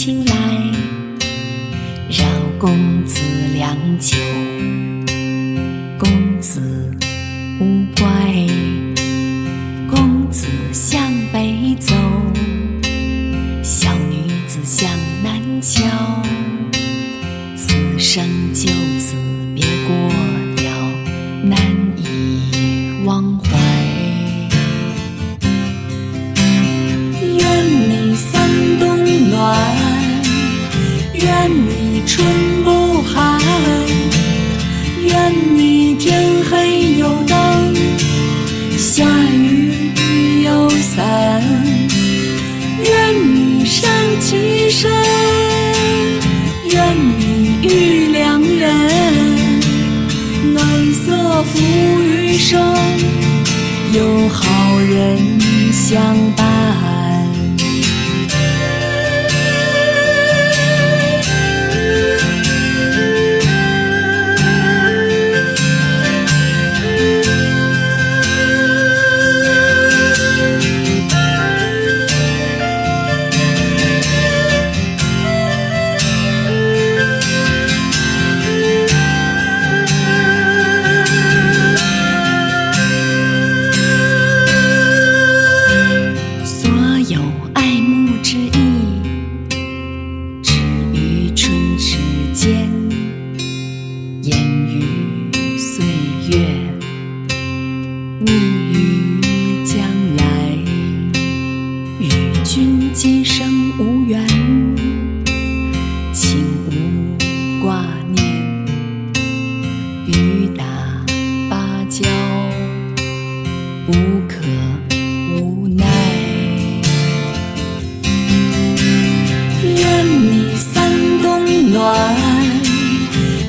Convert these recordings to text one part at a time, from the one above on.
青来扰公子良久。公子勿怪公子向北走。小女子向南瞧此生就此别过了难以忘怀。愿你春不寒，愿你天黑有灯，下雨有伞，愿你善其身，愿你遇良人，暖色浮余生，有好人相伴。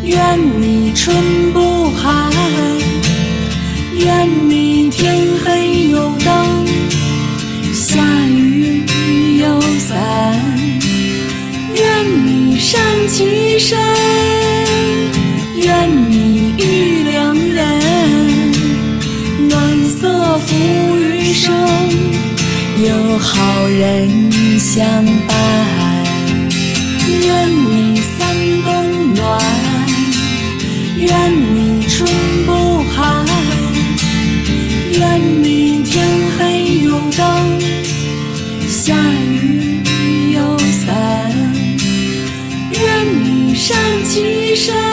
愿你春不寒，愿你天黑有灯，下雨有伞，愿你善其身，愿你遇良人，暖色浮余生，有好人相伴。下雨有伞愿你上其身